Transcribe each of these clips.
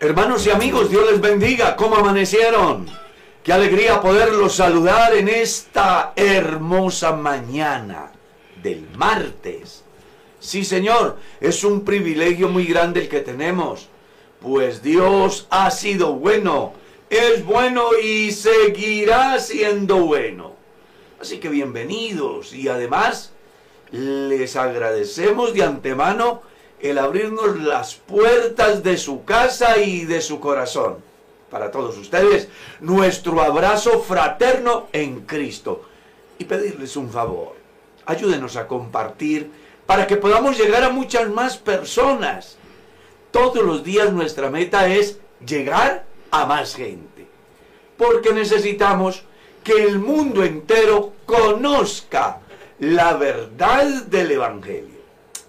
Hermanos y amigos, Dios les bendiga. ¿Cómo amanecieron? Qué alegría poderlos saludar en esta hermosa mañana del martes. Sí, Señor, es un privilegio muy grande el que tenemos, pues Dios ha sido bueno, es bueno y seguirá siendo bueno. Así que bienvenidos y además les agradecemos de antemano el abrirnos las puertas de su casa y de su corazón. Para todos ustedes, nuestro abrazo fraterno en Cristo. Y pedirles un favor. Ayúdenos a compartir para que podamos llegar a muchas más personas. Todos los días nuestra meta es llegar a más gente. Porque necesitamos que el mundo entero conozca la verdad del Evangelio.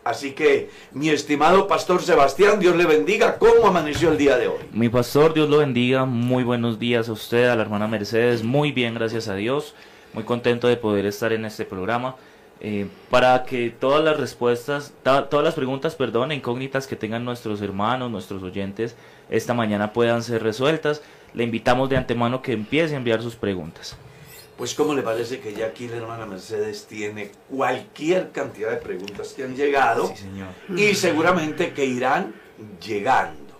Así que, mi estimado pastor Sebastián, Dios le bendiga. ¿Cómo amaneció el día de hoy? Mi pastor, Dios lo bendiga. Muy buenos días a usted, a la hermana Mercedes. Muy bien, gracias a Dios. Muy contento de poder estar en este programa. Eh, para que todas las respuestas, todas las preguntas, perdón, incógnitas que tengan nuestros hermanos, nuestros oyentes, esta mañana puedan ser resueltas. Le invitamos de antemano que empiece a enviar sus preguntas. Pues ¿cómo le parece que ya aquí la hermana Mercedes tiene cualquier cantidad de preguntas que han llegado Sí, señor. y seguramente que irán llegando?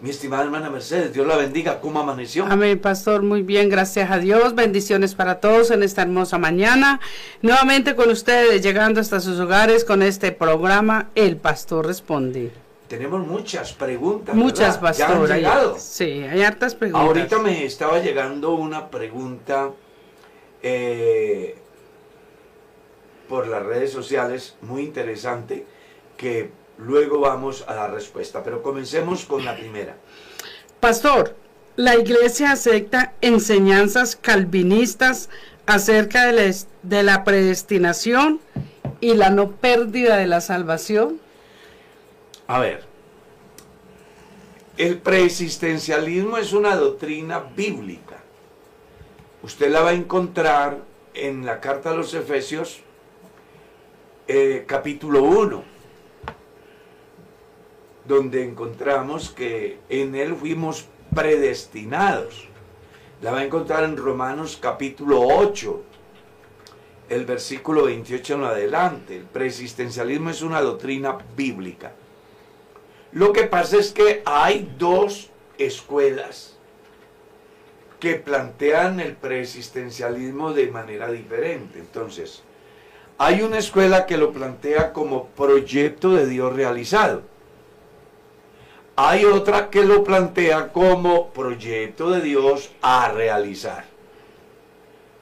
Mi estimada hermana Mercedes, Dios la bendiga. ¿Cómo amaneció? Amén, pastor. Muy bien, gracias a Dios. Bendiciones para todos en esta hermosa mañana. Nuevamente con ustedes, llegando hasta sus hogares con este programa, El Pastor Responde. Tenemos muchas preguntas. Muchas, ¿verdad? Ya han pastor. hay- llegado. sí, hay hartas preguntas. Ahorita me estaba llegando una pregunta eh, por las redes sociales muy interesante que luego vamos a la respuesta. Pero comencemos con la primera. Pastor, la iglesia acepta enseñanzas calvinistas acerca de la, de la predestinación y la no pérdida de la salvación. A ver, el preexistencialismo es una doctrina bíblica. Usted la va a encontrar en la carta a los Efesios, eh, capítulo 1, donde encontramos que en él fuimos predestinados. La va a encontrar en Romanos capítulo 8, el versículo 28 en adelante. El preexistencialismo es una doctrina bíblica. Lo que pasa es que hay dos escuelas que plantean el preexistencialismo de manera diferente. Entonces, hay una escuela que lo plantea como proyecto de Dios realizado. Hay otra que lo plantea como proyecto de Dios a realizar.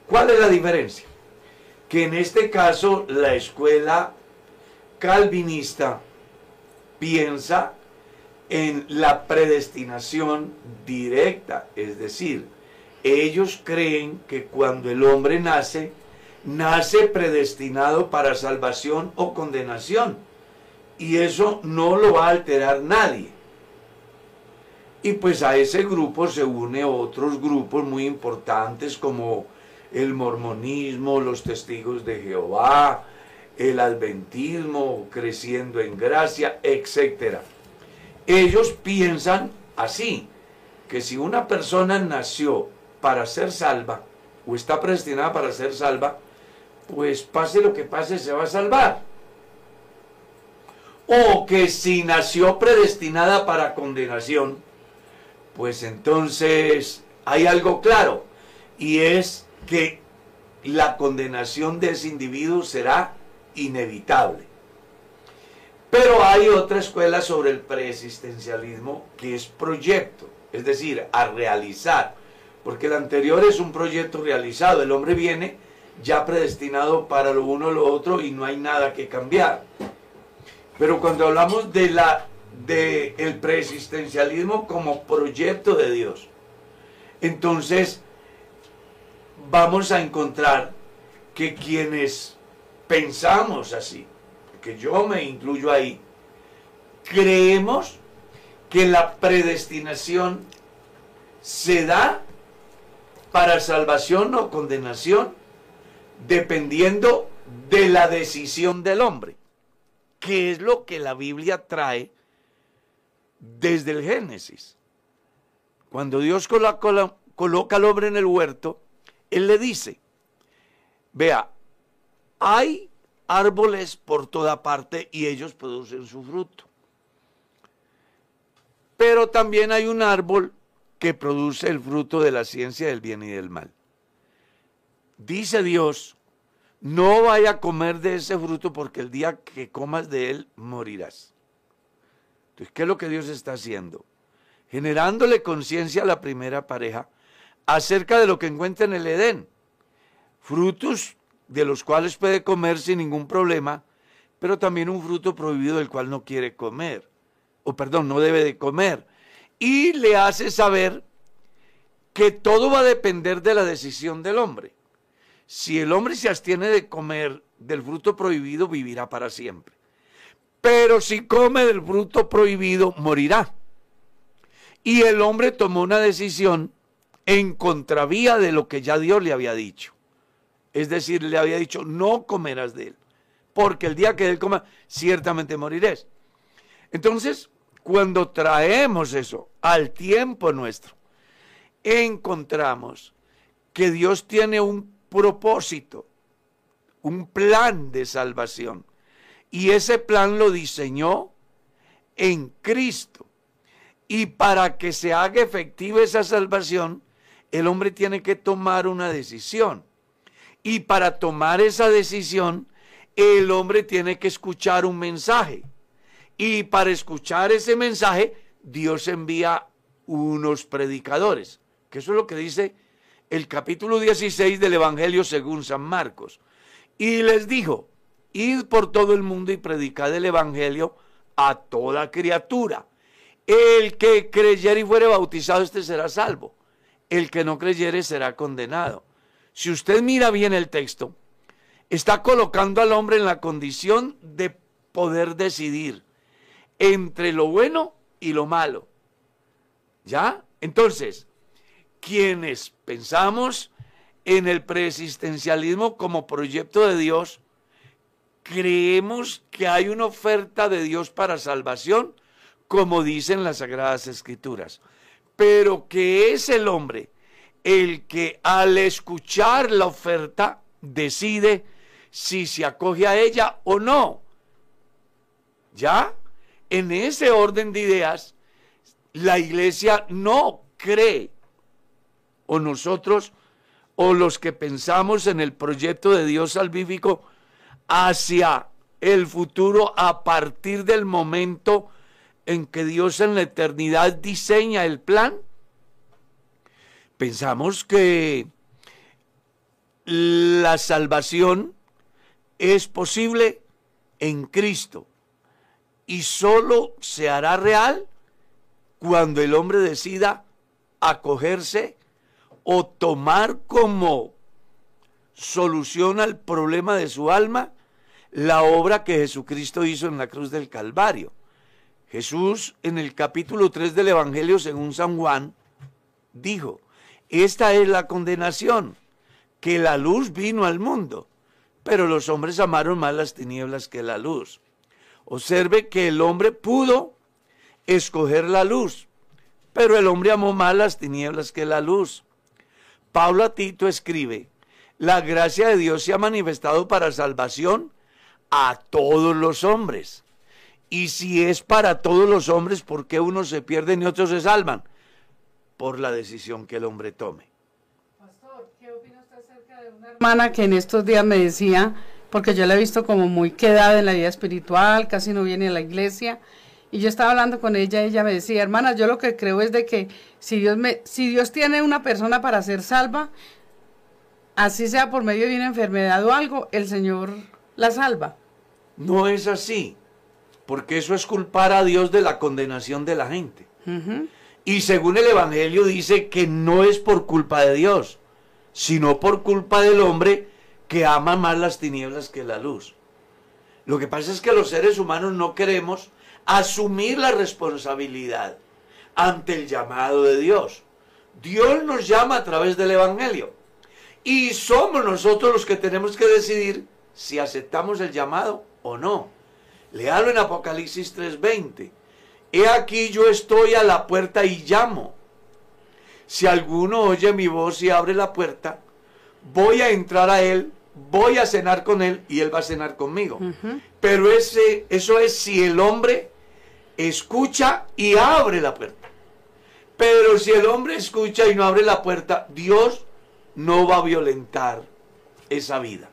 ¿Cuál es la diferencia? Que en este caso la escuela calvinista piensa en la predestinación directa, es decir, ellos creen que cuando el hombre nace, nace predestinado para salvación o condenación, y eso no lo va a alterar nadie. Y pues a ese grupo se une otros grupos muy importantes como el mormonismo, los testigos de Jehová, el adventismo, creciendo en gracia, etc. Ellos piensan así, que si una persona nació para ser salva, o está predestinada para ser salva, pues pase lo que pase, se va a salvar. O que si nació predestinada para condenación, pues entonces hay algo claro, y es que la condenación de ese individuo será inevitable. Pero hay otra escuela sobre el preexistencialismo que es proyecto, es decir, a realizar, porque el anterior es un proyecto realizado, el hombre viene ya predestinado para lo uno o lo otro y no hay nada que cambiar. Pero cuando hablamos de la de el preexistencialismo como proyecto de Dios, entonces vamos a encontrar que quienes pensamos así, que yo me incluyo ahí, creemos que la predestinación se da para salvación o condenación dependiendo de la decisión del hombre. que es lo que la Biblia trae desde el Génesis. Cuando Dios coloca, coloca al hombre en el huerto, Él le dice, vea, hay árboles por toda parte y ellos producen su fruto. Pero también hay un árbol que produce el fruto de la ciencia del bien y del mal. Dice Dios, no vaya a comer de ese fruto porque el día que comas de él morirás. Entonces, ¿qué es lo que Dios está haciendo? Generándole conciencia a la primera pareja acerca de lo que encuentra en el Edén. Frutos de los cuales puede comer sin ningún problema, pero también un fruto prohibido del cual no quiere comer, o perdón, no debe de comer. Y le hace saber que todo va a depender de la decisión del hombre. Si el hombre se abstiene de comer del fruto prohibido, vivirá para siempre. Pero si come del fruto prohibido, morirá. Y el hombre tomó una decisión en contravía de lo que ya Dios le había dicho. Es decir, le había dicho, no comerás de él, porque el día que él coma, ciertamente morirás. Entonces, cuando traemos eso al tiempo nuestro, encontramos que Dios tiene un propósito, un plan de salvación. Y ese plan lo diseñó en Cristo. Y para que se haga efectiva esa salvación, el hombre tiene que tomar una decisión. Y para tomar esa decisión, el hombre tiene que escuchar un mensaje. Y para escuchar ese mensaje, Dios envía unos predicadores. Que eso es lo que dice el capítulo 16 del Evangelio según San Marcos. Y les dijo, id por todo el mundo y predicad el Evangelio a toda criatura. El que creyere y fuere bautizado, este será salvo. El que no creyere será condenado. Si usted mira bien el texto, está colocando al hombre en la condición de poder decidir entre lo bueno y lo malo. ¿Ya? Entonces, quienes pensamos en el preexistencialismo como proyecto de Dios, creemos que hay una oferta de Dios para salvación, como dicen las Sagradas Escrituras, pero que es el hombre el que al escuchar la oferta decide si se acoge a ella o no. ¿Ya? En ese orden de ideas, la iglesia no cree o nosotros o los que pensamos en el proyecto de Dios salvífico hacia el futuro a partir del momento en que Dios en la eternidad diseña el plan? Pensamos que la salvación es posible en Cristo y solo se hará real cuando el hombre decida acogerse o tomar como solución al problema de su alma la obra que Jesucristo hizo en la cruz del Calvario. Jesús en el capítulo 3 del Evangelio según San Juan dijo, esta es la condenación, que la luz vino al mundo, pero los hombres amaron más las tinieblas que la luz. Observe que el hombre pudo escoger la luz, pero el hombre amó más las tinieblas que la luz. Pablo a Tito escribe, la gracia de Dios se ha manifestado para salvación a todos los hombres. Y si es para todos los hombres, ¿por qué unos se pierden y otros se salvan? Por la decisión que el hombre tome. Pastor, ¿qué opina usted acerca de una hermana que en estos días me decía, porque yo la he visto como muy quedada en la vida espiritual, casi no viene a la iglesia, y yo estaba hablando con ella y ella me decía, hermana, yo lo que creo es de que si Dios, me, si Dios tiene una persona para ser salva, así sea por medio de una enfermedad o algo, el Señor la salva. No es así, porque eso es culpar a Dios de la condenación de la gente. Y según el Evangelio dice que no es por culpa de Dios, sino por culpa del hombre que ama más las tinieblas que la luz. Lo que pasa es que los seres humanos no queremos asumir la responsabilidad ante el llamado de Dios. Dios nos llama a través del Evangelio y somos nosotros los que tenemos que decidir si aceptamos el llamado o no. Léalo en Apocalipsis 3:20. He aquí yo estoy a la puerta y llamo. Si alguno oye mi voz y abre la puerta, voy a entrar a él, voy a cenar con él y él va a cenar conmigo. Pero ese, eso es si el hombre escucha y abre la puerta. Pero si el hombre escucha y no abre la puerta, Dios no va a violentar esa vida.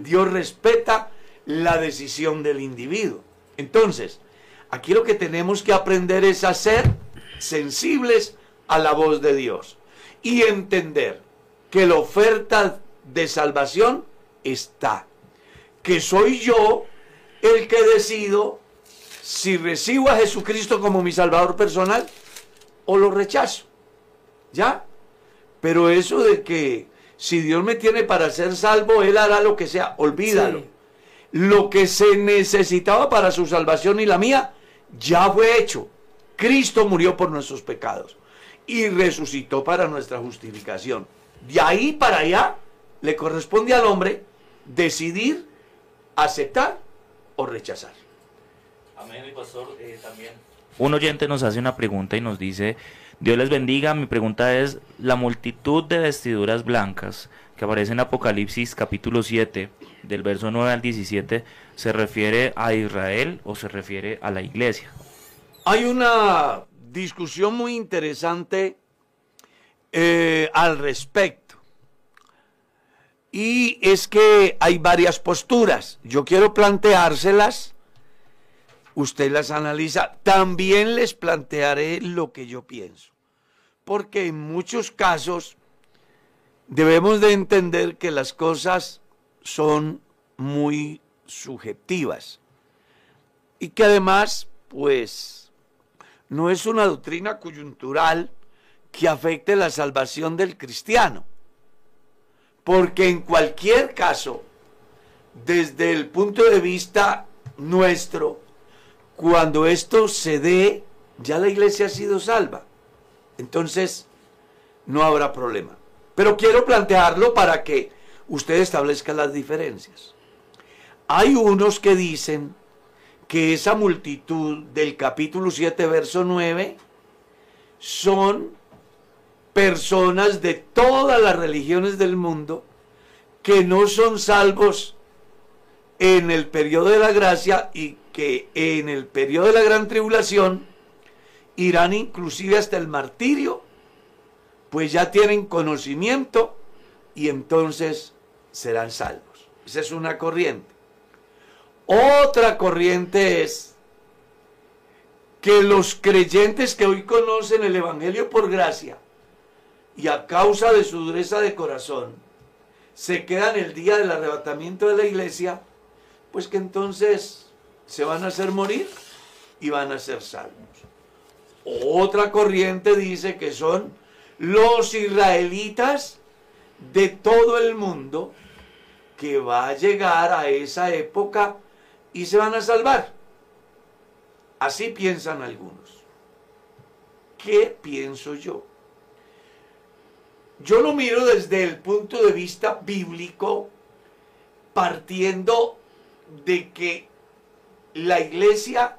Dios respeta la decisión del individuo. Entonces, aquí lo que tenemos que aprender es a ser sensibles a la voz de Dios y entender que la oferta de salvación está. Que soy yo el que decido si recibo a Jesucristo como mi Salvador personal o lo rechazo. ¿Ya? Pero eso de que si Dios me tiene para ser salvo, Él hará lo que sea, olvídalo. Lo que se necesitaba para su salvación y la mía, ya fue hecho. Cristo murió por nuestros pecados y resucitó para nuestra justificación. De ahí para allá le corresponde al hombre decidir aceptar o rechazar. Amén, mi pastor. Eh, también. Un oyente nos hace una pregunta y nos dice, Dios les bendiga, mi pregunta es, la multitud de vestiduras blancas que aparece en Apocalipsis capítulo 7, del verso 9 al 17, ¿se refiere a Israel o se refiere a la iglesia? Hay una discusión muy interesante eh, al respecto. Y es que hay varias posturas. Yo quiero planteárselas. Usted las analiza. También les plantearé lo que yo pienso. Porque en muchos casos debemos de entender que las cosas son muy subjetivas. Y que además, pues, no es una doctrina coyuntural que afecte la salvación del cristiano. Porque en cualquier caso, desde el punto de vista nuestro, cuando esto se dé, ya la iglesia ha sido salva. Entonces, no habrá problema. Pero quiero plantearlo para que usted establezca las diferencias. Hay unos que dicen que esa multitud del capítulo 7, verso 9, son personas de todas las religiones del mundo que no son salvos en el periodo de la gracia y que en el periodo de la gran tribulación irán inclusive hasta el martirio, pues ya tienen conocimiento y entonces serán salvos. Esa es una corriente. Otra corriente es que los creyentes que hoy conocen el Evangelio por gracia y a causa de su dureza de corazón se quedan el día del arrebatamiento de la iglesia, pues que entonces se van a hacer morir y van a ser salvos. Otra corriente dice que son los israelitas de todo el mundo que va a llegar a esa época y se van a salvar. Así piensan algunos. ¿Qué pienso yo? Yo lo miro desde el punto de vista bíblico, partiendo de que la iglesia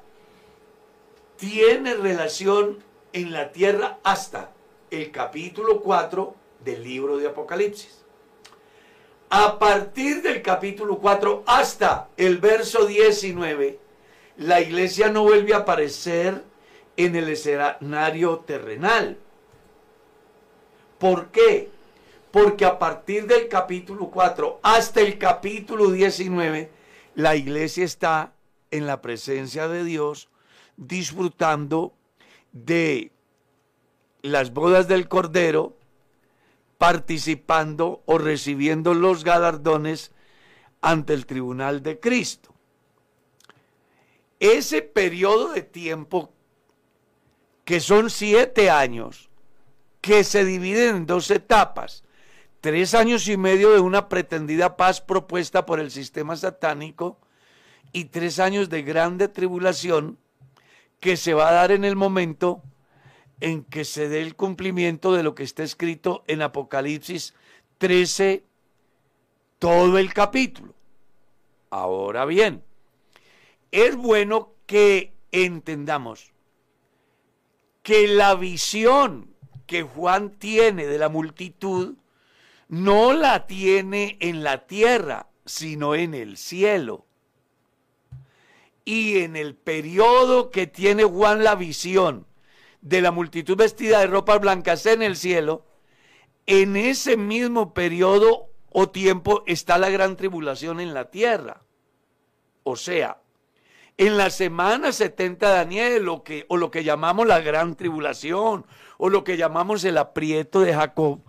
tiene relación en la tierra hasta el capítulo 4 del libro de Apocalipsis. A partir del capítulo 4 hasta el verso 19, la iglesia no vuelve a aparecer en el escenario terrenal. ¿Por qué? Porque a partir del capítulo 4 hasta el capítulo 19, la iglesia está en la presencia de Dios disfrutando de las bodas del Cordero, participando o recibiendo los galardones ante el tribunal de Cristo. Ese periodo de tiempo, que son siete años, que se dividen en dos etapas. Tres años y medio de una pretendida paz propuesta por el sistema satánico y tres años de grande tribulación que se va a dar en el momento en que se dé el cumplimiento de lo que está escrito en Apocalipsis 13, todo el capítulo. Ahora bien, es bueno que entendamos que la visión que Juan tiene de la multitud no la tiene en la tierra, sino en el cielo. Y en el periodo que tiene Juan la visión de la multitud vestida de ropas blancas en el cielo, en ese mismo periodo o tiempo está la gran tribulación en la tierra. O sea, en la semana 70 de Daniel, que, o lo que llamamos la gran tribulación, o lo que llamamos el aprieto de Jacob,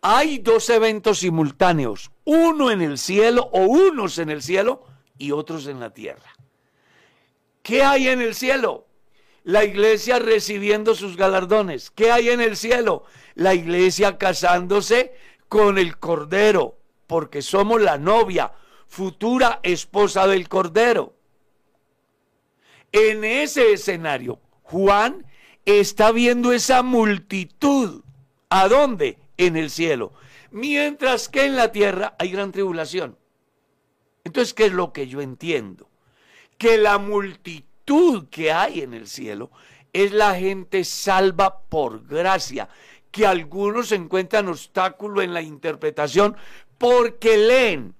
hay dos eventos simultáneos, uno en el cielo o unos en el cielo y otros en la tierra. ¿Qué hay en el cielo? La iglesia recibiendo sus galardones. ¿Qué hay en el cielo? La iglesia casándose con el Cordero, porque somos la novia, futura esposa del Cordero. En ese escenario, Juan está viendo esa multitud. ¿A dónde? En el cielo. Mientras que en la tierra hay gran tribulación. Entonces, ¿qué es lo que yo entiendo? Que la multitud que hay en el cielo es la gente salva por gracia, que algunos encuentran obstáculo en la interpretación porque leen.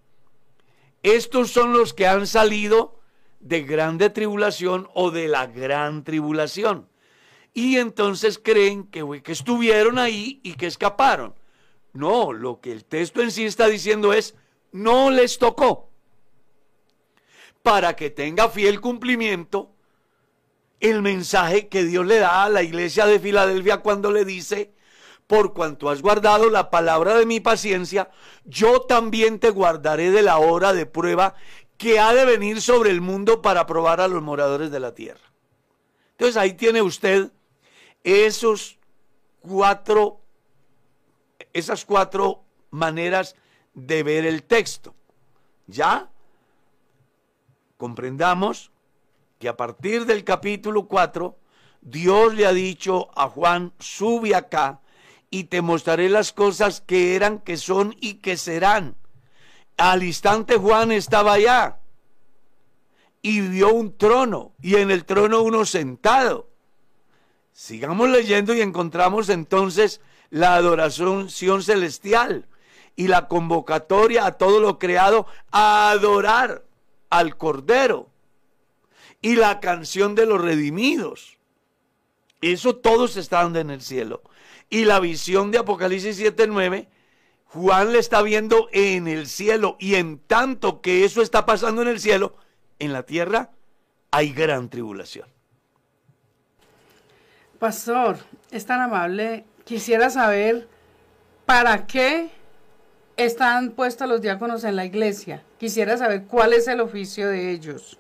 Estos son los que han salido de grande tribulación o de la gran tribulación. Y entonces creen que, estuvieron ahí y que escaparon. No, lo que el texto en sí está diciendo es, no les tocó. Para que tenga fiel cumplimiento el mensaje que Dios le da a la iglesia de Filadelfia cuando le dice, por cuanto has guardado la palabra de mi paciencia, yo también te guardaré de la hora de prueba que ha de venir sobre el mundo para probar a los moradores de la tierra. Entonces ahí tiene usted esos cuatro, esas cuatro maneras de ver el texto. Ya comprendamos que a partir del capítulo 4, Dios le ha dicho a Juan, sube acá y te mostraré las cosas que eran, que son y que serán. Al instante Juan estaba allá y vio un trono y en el trono uno sentado. Sigamos leyendo y encontramos entonces la adoración celestial y la convocatoria a todo lo creado a adorar al Cordero y la canción de los redimidos. Eso todo se está dando en el cielo. Y la visión de Apocalipsis 7:9 Juan le está viendo en el cielo y en tanto que eso está pasando en el cielo, en la tierra hay gran tribulación. Pastor, es tan amable. Quisiera saber para qué están puestos los diáconos en la iglesia. Quisiera saber cuál es el oficio de ellos.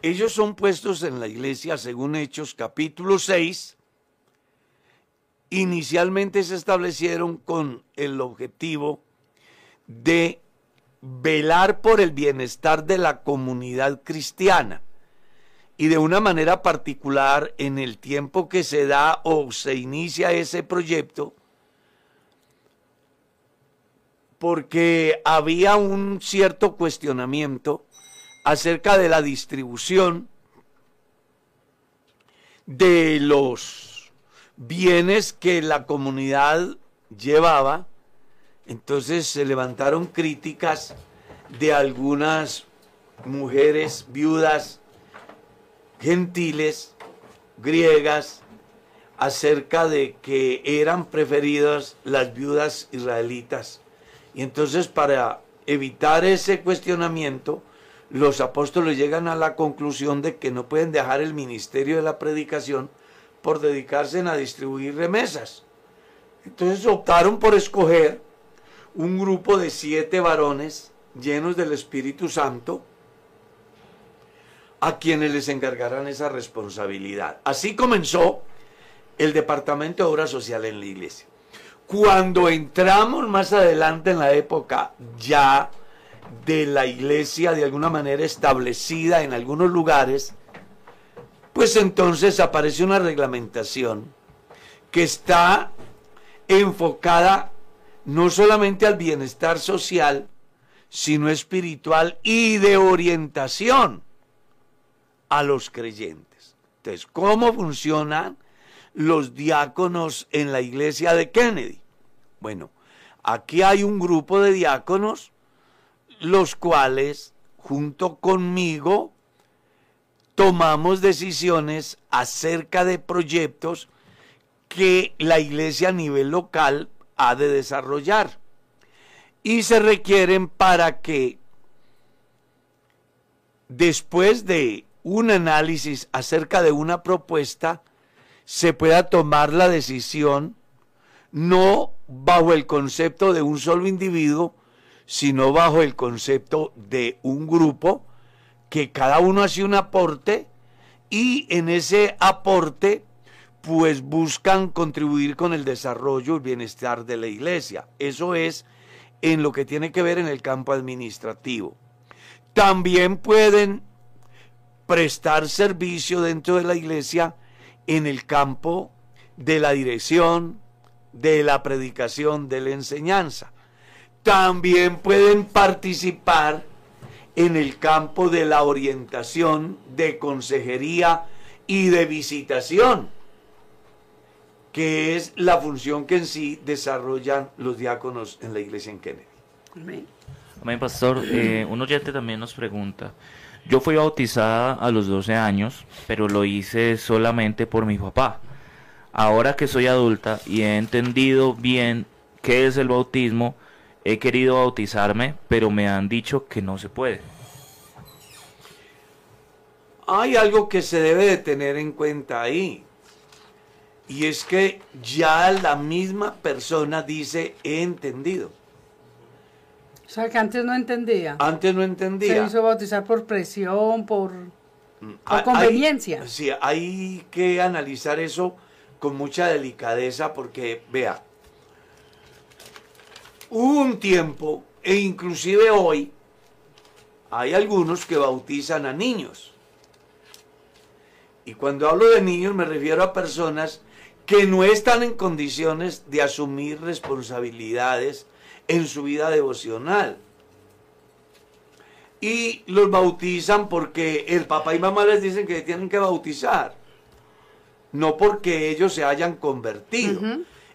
Ellos son puestos en la iglesia según Hechos capítulo 6, inicialmente se establecieron con el objetivo de velar por el bienestar de la comunidad cristiana y de una manera particular en el tiempo que se da o se inicia ese proyecto, porque había un cierto cuestionamiento acerca de la distribución de los bienes que la comunidad llevaba. Entonces se levantaron críticas de algunas mujeres viudas gentiles, griegas, acerca de que eran preferidas las viudas israelitas. Y entonces para evitar ese cuestionamiento, los apóstoles llegan a la conclusión de que no pueden dejar el ministerio de la predicación por dedicarse a distribuir remesas. Entonces optaron por escoger un grupo de siete varones llenos del Espíritu Santo a quienes les encargaran esa responsabilidad. Así comenzó el Departamento de Obra Social en la iglesia. Cuando entramos más adelante en la época ya de la iglesia de alguna manera establecida en algunos lugares, pues entonces aparece una reglamentación que está enfocada no solamente al bienestar social, sino espiritual y de orientación a los creyentes. Entonces, ¿cómo funcionan los diáconos en la iglesia de Kennedy? Bueno, aquí hay un grupo de diáconos, los cuales, junto conmigo, tomamos decisiones acerca de proyectos que la iglesia a nivel local ha de desarrollar. Y se requieren para que después de un análisis acerca de una propuesta, se pueda tomar la decisión no bajo el concepto de un solo individuo, sino bajo el concepto de un grupo que cada uno hace un aporte y en ese aporte pues buscan contribuir con el desarrollo y bienestar de la iglesia. Eso es en lo que tiene que ver en el campo administrativo. También pueden prestar servicio dentro de la iglesia en el campo de la dirección, de la predicación, de la enseñanza. También pueden participar en el campo de la orientación, de consejería y de visitación, que es la función que en sí desarrollan los diáconos en la iglesia en Kennedy. Amén. Amén, pastor. Eh, un oyente también nos pregunta, yo fui bautizada a los 12 años, pero lo hice solamente por mi papá. Ahora que soy adulta y he entendido bien qué es el bautismo, he querido bautizarme, pero me han dicho que no se puede. Hay algo que se debe de tener en cuenta ahí. Y es que ya la misma persona dice he entendido. O sea, que antes no entendía. Antes no entendía. Se hizo bautizar por presión, por, mm, conveniencia. sí, hay que analizar eso con mucha delicadeza porque, vea, hubo un tiempo, e inclusive hoy, hay algunos que bautizan a niños. Y cuando hablo de niños me refiero a personas que no están en condiciones de asumir responsabilidades en su vida devocional. Y los bautizan porque el papá y mamá les dicen que tienen que bautizar, no porque ellos se hayan convertido.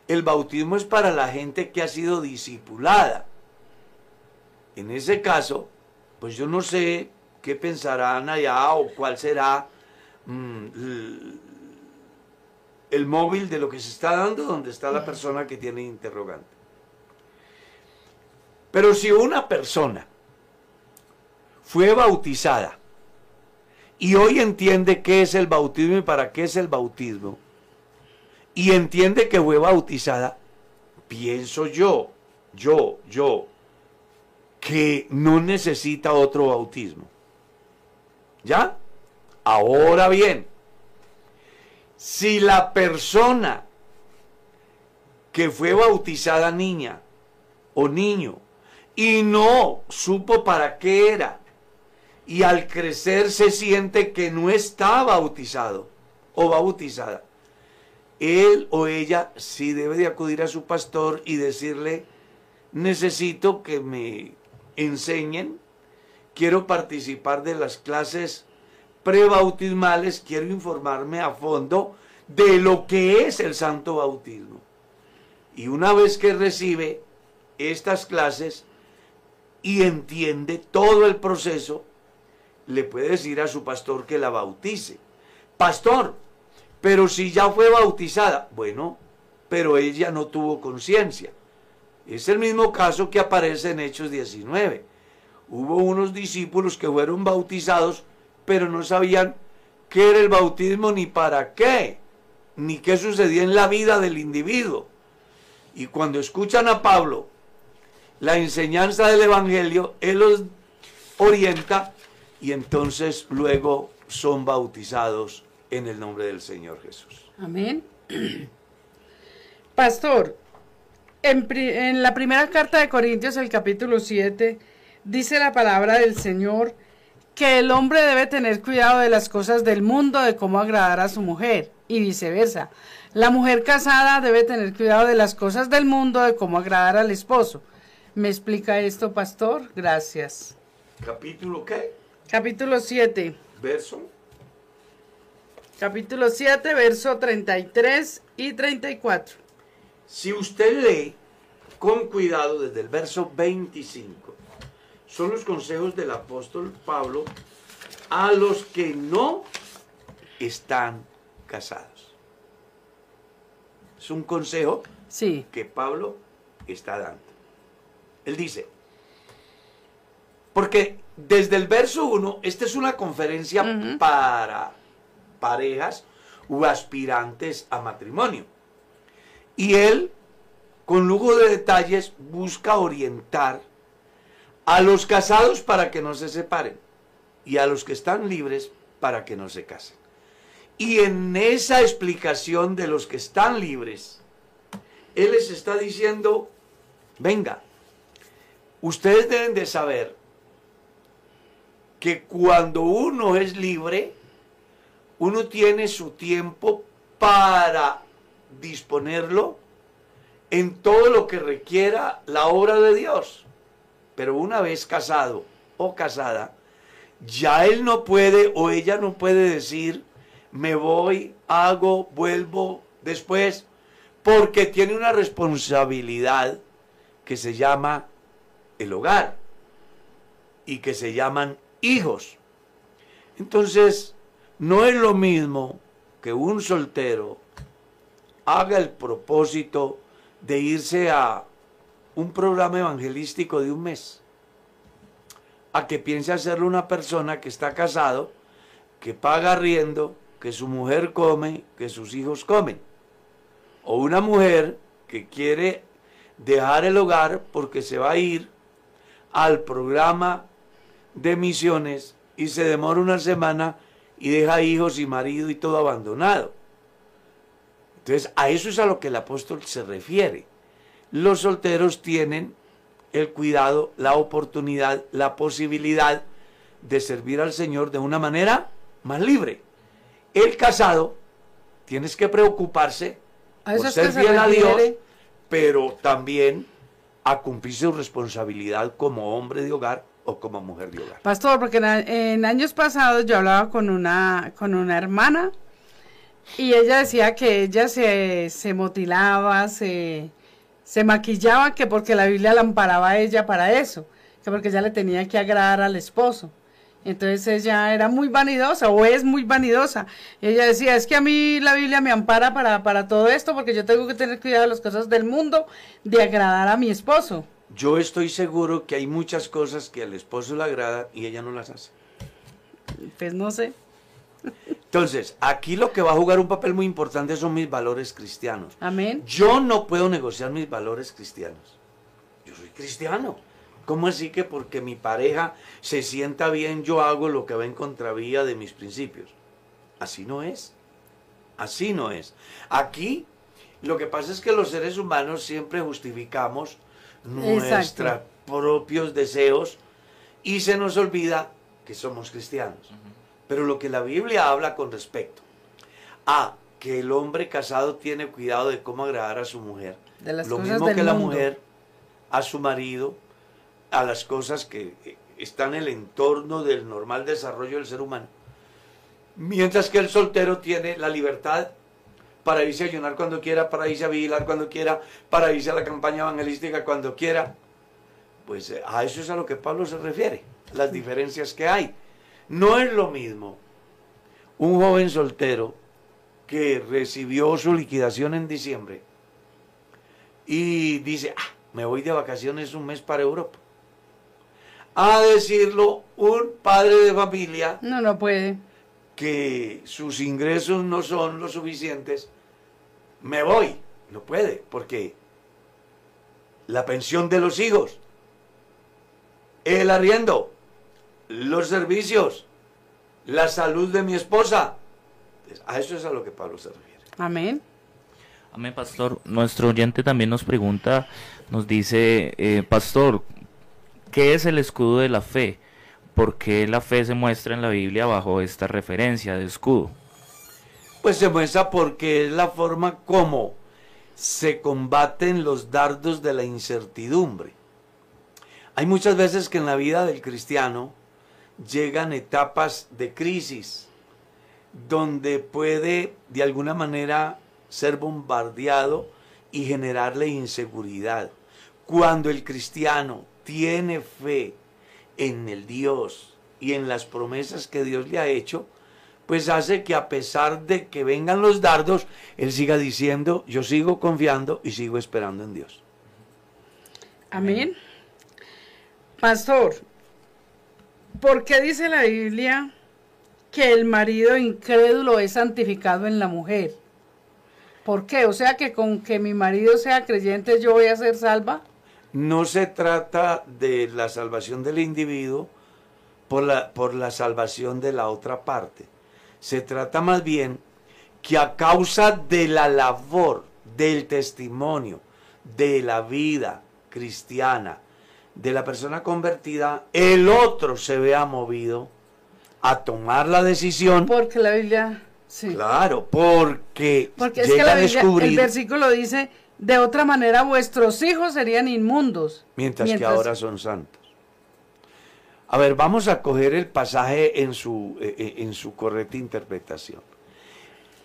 El bautismo es para la gente que ha sido discipulada. En ese caso, pues yo no sé qué pensarán allá o cuál será mm, el móvil de lo que se está dando donde está la persona que tiene interrogante. Pero si una persona fue bautizada y hoy entiende qué es el bautismo y para qué es el bautismo, y entiende que fue bautizada, pienso yo, yo, yo, que no necesita otro bautismo. ¿Ya? Ahora bien, si la persona que fue bautizada niña o niño y no supo para qué era. Y al crecer se siente que no está bautizado o bautizada. Él o ella sí debe de acudir a su pastor y decirle, necesito que me enseñen, quiero participar de las clases prebautismales, quiero informarme a fondo de lo que es el santo bautismo. Y una vez que recibe estas clases, y entiende todo el proceso, le puede decir a su pastor que la bautice. Pastor, pero si ya fue bautizada, bueno, pero ella no tuvo conciencia. Es el mismo caso que aparece en Hechos 19. Hubo unos discípulos que fueron bautizados, pero no sabían qué era el bautismo ni para qué, ni qué sucedía en la vida del individuo. Y cuando escuchan a Pablo la enseñanza del Evangelio, Él los orienta y entonces luego son bautizados en el nombre del Señor Jesús. Amén. Pastor, en, la primera carta de Corintios, el capítulo 7, dice la palabra del Señor que el hombre debe tener cuidado de las cosas del mundo, de cómo agradar a su mujer y viceversa. La mujer casada debe tener cuidado de las cosas del mundo, de cómo agradar al esposo. ¿Me explica esto, pastor? Gracias. ¿Capítulo qué? Capítulo 7. Verso. Capítulo 7, verso 33 y 34. Si usted lee con cuidado desde el verso 25, son los consejos del apóstol Pablo a los que no están casados. Es un consejo Sí, que Pablo está dando. Él dice, porque desde el verso 1, esta es una conferencia para parejas u aspirantes a matrimonio. Y él, con lujo de detalles, busca orientar a los casados para que no se separen y a los que están libres para que no se casen. Y en esa explicación de los que están libres, él les está diciendo, venga, ustedes deben de saber que cuando uno es libre, uno tiene su tiempo para disponerlo en todo lo que requiera la obra de Dios. Pero una vez casado o casada, ya él no puede o ella no puede decir, me voy, hago, vuelvo después, porque tiene una responsabilidad que se llama el hogar y que se llaman hijos. Entonces, no es lo mismo que un soltero haga el propósito de irse a un programa evangelístico de un mes, a que piense hacerlo una persona que está casado, que paga riendo, que su mujer come, que sus hijos comen, o una mujer que quiere dejar el hogar porque se va a ir al programa de misiones y se demora una semana y deja hijos y marido y todo abandonado. Entonces, a eso es a lo que el apóstol se refiere. Los solteros tienen el cuidado, la oportunidad, la posibilidad de servir al Señor de una manera más libre. El casado, tienes que preocuparse a por que ser se fiel a Dios, pero también a cumplir su responsabilidad como hombre de hogar o como mujer de hogar. Pastor, porque en, años pasados yo hablaba con una, con una hermana y ella decía que ella se, se motilaba, se, se maquillaba, que porque la Biblia la amparaba a ella para eso, que porque ella le tenía que agradar al esposo. Entonces ella era muy vanidosa o es muy vanidosa. Y ella decía, es que a mí la Biblia me ampara para, para todo esto porque yo tengo que tener cuidado de las cosas del mundo, de agradar a mi esposo. Yo estoy seguro que hay muchas cosas que al esposo le agrada y ella no las hace. Pues no sé. Entonces, aquí lo que va a jugar un papel muy importante son mis valores cristianos. Amén. Yo no puedo negociar mis valores cristianos. Yo soy cristiano. ¿Cómo así que porque mi pareja se sienta bien yo hago lo que va en contravía de mis principios? Así no es. Así no es. Aquí lo que pasa es que los seres humanos siempre justificamos nuestros propios deseos y se nos olvida que somos cristianos. Pero lo que la Biblia habla con respecto a que el hombre casado tiene cuidado de cómo agradar a su mujer, De las lo cosas mismo del que la mujer a su marido, a las cosas que están en el entorno del normal desarrollo del ser humano. Mientras que el soltero tiene la libertad para irse a ayunar cuando quiera, para irse a vigilar cuando quiera, para irse a la campaña evangelística cuando quiera. Pues eh, a eso es a lo que Pablo se refiere, las diferencias que hay. No es lo mismo un joven soltero que recibió su liquidación en diciembre y dice, ah, me voy de vacaciones un mes para Europa. A decirlo un padre de familia No, no puede. que sus ingresos no son lo suficientes, me voy. No puede, porque la pensión de los hijos, el arriendo, los servicios, la salud de mi esposa. A eso es a lo que Pablo se refiere. Amén. Amén, pastor. Nuestro oyente también nos pregunta, nos dice, eh, pastor, ¿qué es el escudo de la fe? ¿Por qué la fe se muestra en la Biblia bajo esta referencia de escudo? Pues se muestra porque es la forma como se combaten los dardos de la incertidumbre. Hay muchas veces que en la vida del cristiano llegan etapas de crisis, donde puede de alguna manera ser bombardeado y generarle inseguridad. Cuando el cristiano tiene fe en el Dios y en las promesas que Dios le ha hecho, pues hace que a pesar de que vengan los dardos, él siga diciendo, yo sigo confiando y sigo esperando en Dios. Amén. Pastor, ¿por qué dice la Biblia que el marido incrédulo es santificado en la mujer? ¿Por qué? O sea que con que mi marido sea creyente yo voy a ser salva. No se trata de la salvación del individuo por la, por la salvación de la otra parte. Se trata más bien que a causa de la labor, del testimonio, de la vida cristiana, de la persona convertida, el otro se vea movido a tomar la decisión. Porque la Biblia, sí. Claro, porque, Porque es llega que la a Biblia, descubrir, el versículo dice, de otra manera vuestros hijos serían inmundos. mientras, que ahora son santos. A ver, vamos a coger el pasaje en su, eh, eh, en su correcta interpretación.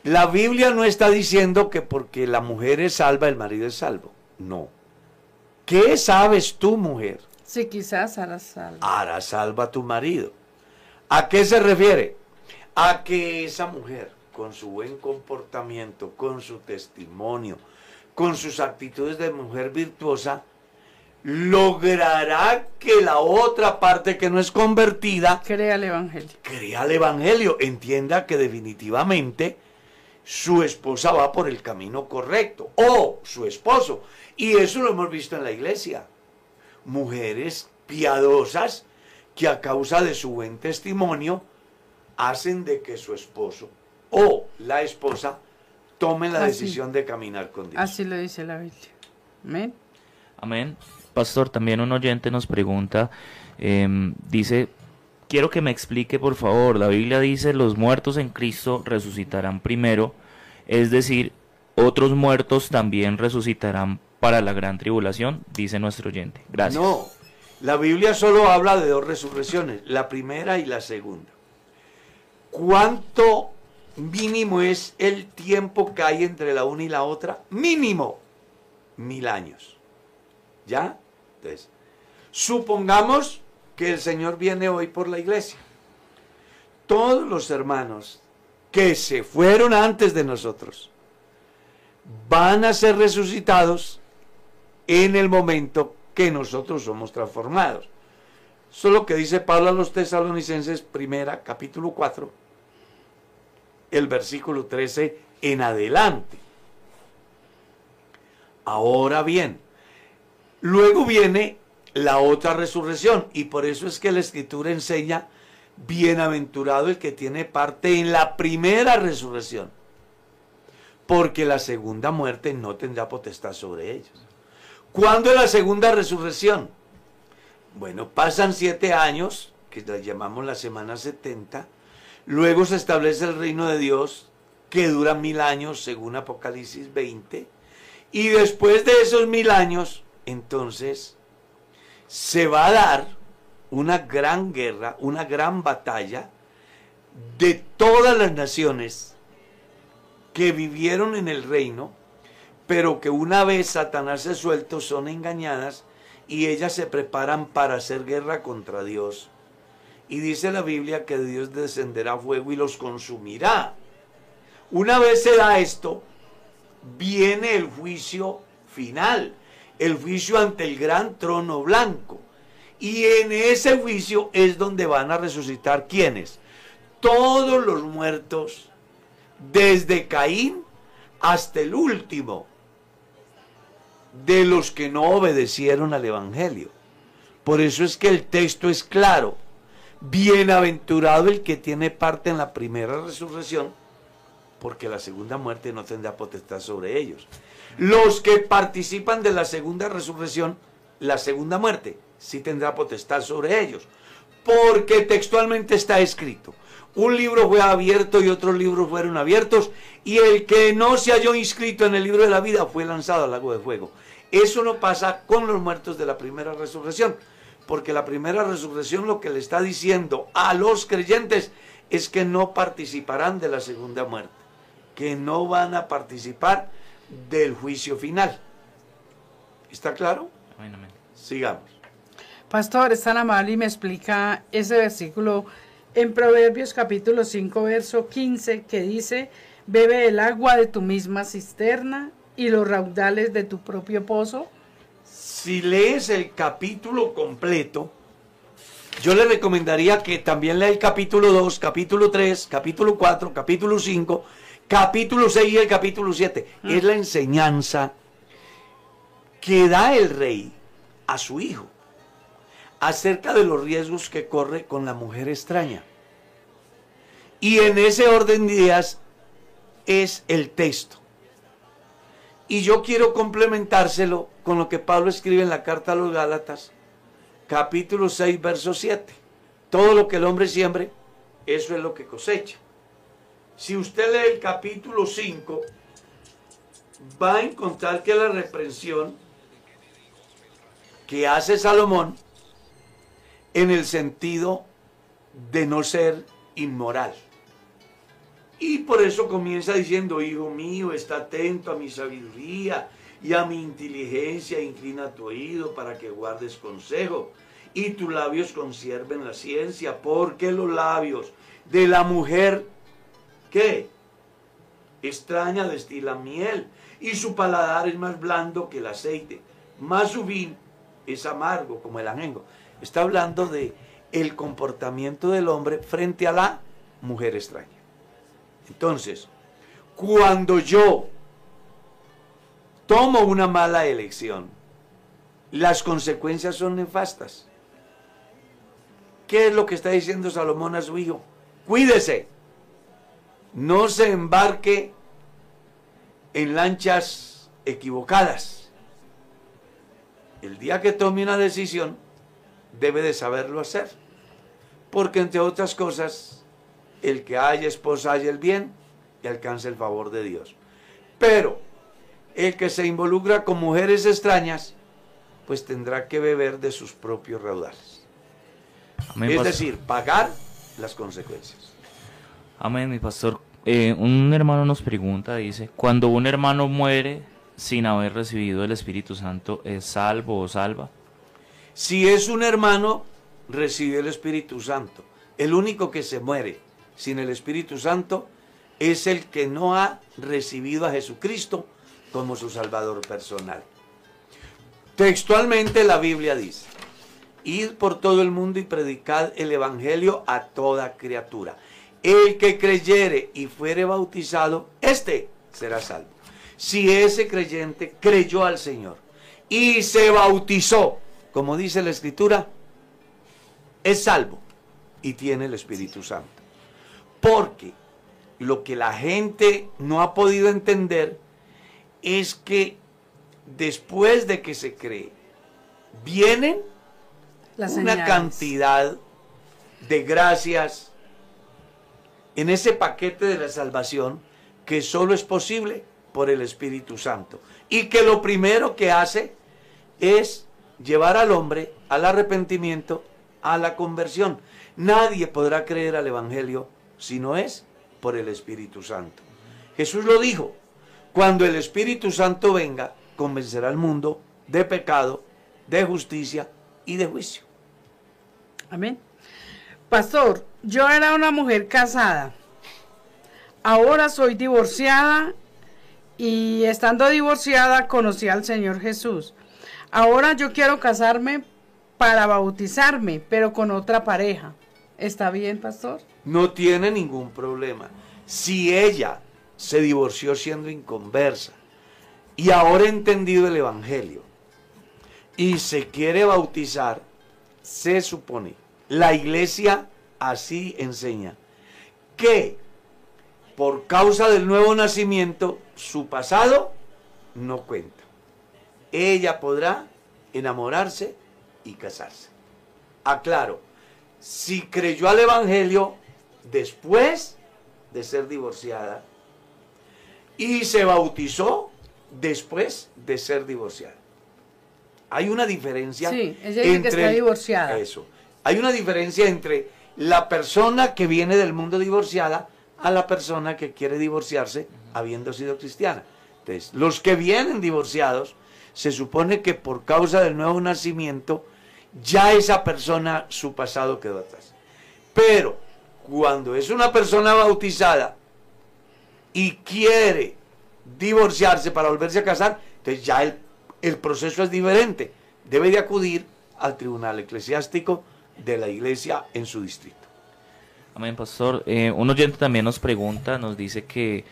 La Biblia no está diciendo que porque la mujer es salva, el marido es salvo. No. ¿Qué sabes tú, mujer? Sí, quizás hará salva. hará salva a tu marido. ¿A qué se refiere? A que esa mujer, con su buen comportamiento, con su testimonio, con sus actitudes de mujer virtuosa, logrará que la otra parte que no es convertida Crea el Evangelio. crea el Evangelio, entienda que definitivamente su esposa va por el camino correcto, o su esposo. Y eso lo hemos visto en la iglesia. Mujeres piadosas que a causa de su buen testimonio hacen de que su esposo o la esposa tome la Así. decisión de caminar con Dios. Así lo dice la Biblia. Amén. Amén. Pastor, también un oyente nos pregunta, em, dice, quiero que me explique por favor, la Biblia dice, los muertos en Cristo resucitarán primero, es decir, otros muertos también resucitarán para la gran tribulación, dice nuestro oyente. Gracias. No, la Biblia solo habla de dos resurrecciones, la primera y la segunda. ¿Cuánto mínimo es el tiempo que hay entre la una y la otra? Mínimo, mil años. ¿Ya? Entonces, supongamos que el Señor viene hoy por la iglesia. Todos los hermanos que se fueron antes de nosotros van a ser resucitados en el momento que nosotros somos transformados. Eso es lo que dice Pablo a los tesalonicenses, primera, capítulo 4, el versículo 13 en adelante. Ahora bien, luego viene la otra resurrección y por eso es que la escritura enseña, bienaventurado el que tiene parte en la primera resurrección, porque la segunda muerte no tendrá potestad sobre ellos. ¿Cuándo es la segunda resurrección? Bueno, pasan siete años, que la llamamos la semana 70, luego se establece el reino de Dios, que dura mil años, según Apocalipsis 20, y después de esos mil años, entonces, se va a dar una gran guerra, una gran batalla de todas las naciones que vivieron en el reino, pero que una vez Satanás es suelto son engañadas y ellas se preparan para hacer guerra contra Dios. Y dice la Biblia que Dios descenderá fuego y los consumirá. Una vez se da esto, viene el juicio final, el juicio ante el gran trono blanco. Y en ese juicio es donde van a resucitar quienes? Todos los muertos, desde Caín hasta el último, de los que no obedecieron al Evangelio. Por eso es que el texto es claro. Bienaventurado el que tiene parte en la primera resurrección, porque la segunda muerte no tendrá potestad sobre ellos. Los que participan de la segunda resurrección, la segunda muerte, sí tendrá potestad sobre ellos. Porque textualmente está escrito. Un libro fue abierto y otros libros fueron abiertos, y el que no se halló inscrito en el libro de la vida fue lanzado al lago de fuego. Eso no pasa con los muertos de la primera resurrección, porque la primera resurrección lo que le está diciendo a los creyentes es que no participarán de la segunda muerte, que no van a participar del juicio final. ¿Está claro? Amén, amén. Sigamos. Pastor, es tan amable y me explica ese versículo en Proverbios capítulo 5, verso 15, que dice, bebe el agua de tu misma cisterna y los raudales de tu propio pozo. Si lees el capítulo completo, yo le recomendaría que también lea el capítulo 2, capítulo 3, capítulo 4, capítulo 5, capítulo 6 y el capítulo 7. Es la enseñanza que da el rey a su hijo acerca de los riesgos que corre con la mujer extraña. Y en ese orden de ideas es el texto. Y yo quiero complementárselo con lo que Pablo escribe en la carta a los Gálatas, capítulo 6, verso 7. Todo lo que el hombre siembre, eso es lo que cosecha. Si usted lee el capítulo 5, va a encontrar que la reprensión que hace Salomón en el sentido de no ser inmoral. Y por eso comienza diciendo, hijo mío, está atento a mi sabiduría y a mi inteligencia, inclina tu oído para que guardes consejo y tus labios conserven la ciencia, porque los labios de la mujer, ¿qué? Extraña destila miel y su paladar es más blando que el aceite, más su vino es amargo como el ajengo. Está hablando de el comportamiento del hombre frente a la mujer extraña. Entonces, cuando yo tomo una mala elección, las consecuencias son nefastas. ¿Qué es lo que está diciendo Salomón a su hijo? Cuídese. No se embarque en lanchas equivocadas. El día que tome una decisión, debe de saberlo hacer. Porque entre otras cosas, el que haya esposa haya el bien y alcance el favor de Dios. Pero el que se involucra con mujeres extrañas, pues tendrá que beber de sus propios raudales. Amén, es pastor. decir, pagar las consecuencias. Amén, mi pastor. Eh, un hermano nos pregunta, dice, cuando un hermano muere sin haber recibido el Espíritu Santo, ¿es salvo o salva? Si es un hermano, recibe el Espíritu Santo. El único que se muere sin el Espíritu Santo es el que no ha recibido a Jesucristo como su Salvador personal. Textualmente la Biblia dice, id por todo el mundo y predicad el Evangelio a toda criatura. El que creyere y fuere bautizado, este será salvo. Si ese creyente creyó al Señor y se bautizó, como dice la Escritura, es salvo y tiene el Espíritu Santo. Porque lo que la gente no ha podido entender es que después de que se cree, vienen Las una señales. cantidad de gracias en ese paquete de la salvación que solo es posible por el Espíritu Santo. Y que lo primero que hace es llevar al hombre al arrepentimiento, a la conversión. Nadie podrá creer al Evangelio si no es por el Espíritu Santo. Jesús lo dijo, cuando el Espíritu Santo venga, convencerá al mundo de pecado, de justicia y de juicio. Amén. Pastor, yo era una mujer casada. Ahora soy divorciada y estando divorciada conocí al Señor Jesús. Ahora yo quiero casarme para bautizarme, pero con otra pareja. ¿Está bien, pastor? no tiene ningún problema. Si ella se divorció siendo inconversa y ahora ha entendido el Evangelio y se quiere bautizar, se supone, la iglesia así enseña, que por causa del nuevo nacimiento, su pasado no cuenta. Ella podrá enamorarse y casarse. Aclaro, si creyó al Evangelio después de ser divorciada y se bautizó después de ser divorciada. Hay una diferencia Sí, ella dice que está divorciada. Eso. Hay una diferencia entre la persona que viene del mundo divorciada a la persona que quiere divorciarse habiendo sido cristiana. Entonces, los que vienen divorciados, se supone que por causa del nuevo nacimiento, ya esa persona, su pasado quedó atrás. Pero cuando es una persona bautizada y quiere divorciarse para volverse a casar, entonces ya el, el proceso es diferente. Debe de acudir al tribunal eclesiástico de la iglesia en su distrito. Amén, pastor. Eh, un oyente también nos pregunta, nos dice que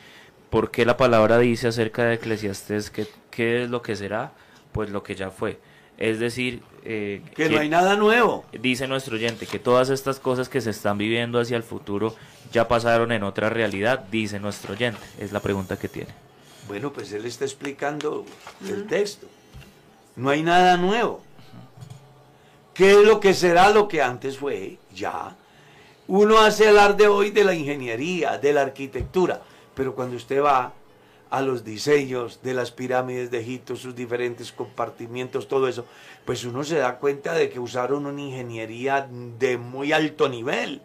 por qué la palabra dice acerca de Eclesiastes que qué es lo que será, pues lo que ya fue. Es decir, eh, que, no hay nada nuevo. Dice nuestro oyente que todas estas cosas que se están viviendo hacia el futuro ya pasaron en otra realidad, dice nuestro oyente. Es la pregunta que tiene. Bueno, pues él está explicando el texto. No hay nada nuevo. ¿Qué es lo que será lo que antes fue? Ya. Uno hace hablar de hoy de la ingeniería, de la arquitectura, pero cuando usted va a los diseños de las pirámides de Egipto, sus diferentes compartimientos, todo eso, pues uno se da cuenta de que usaron una ingeniería de muy alto nivel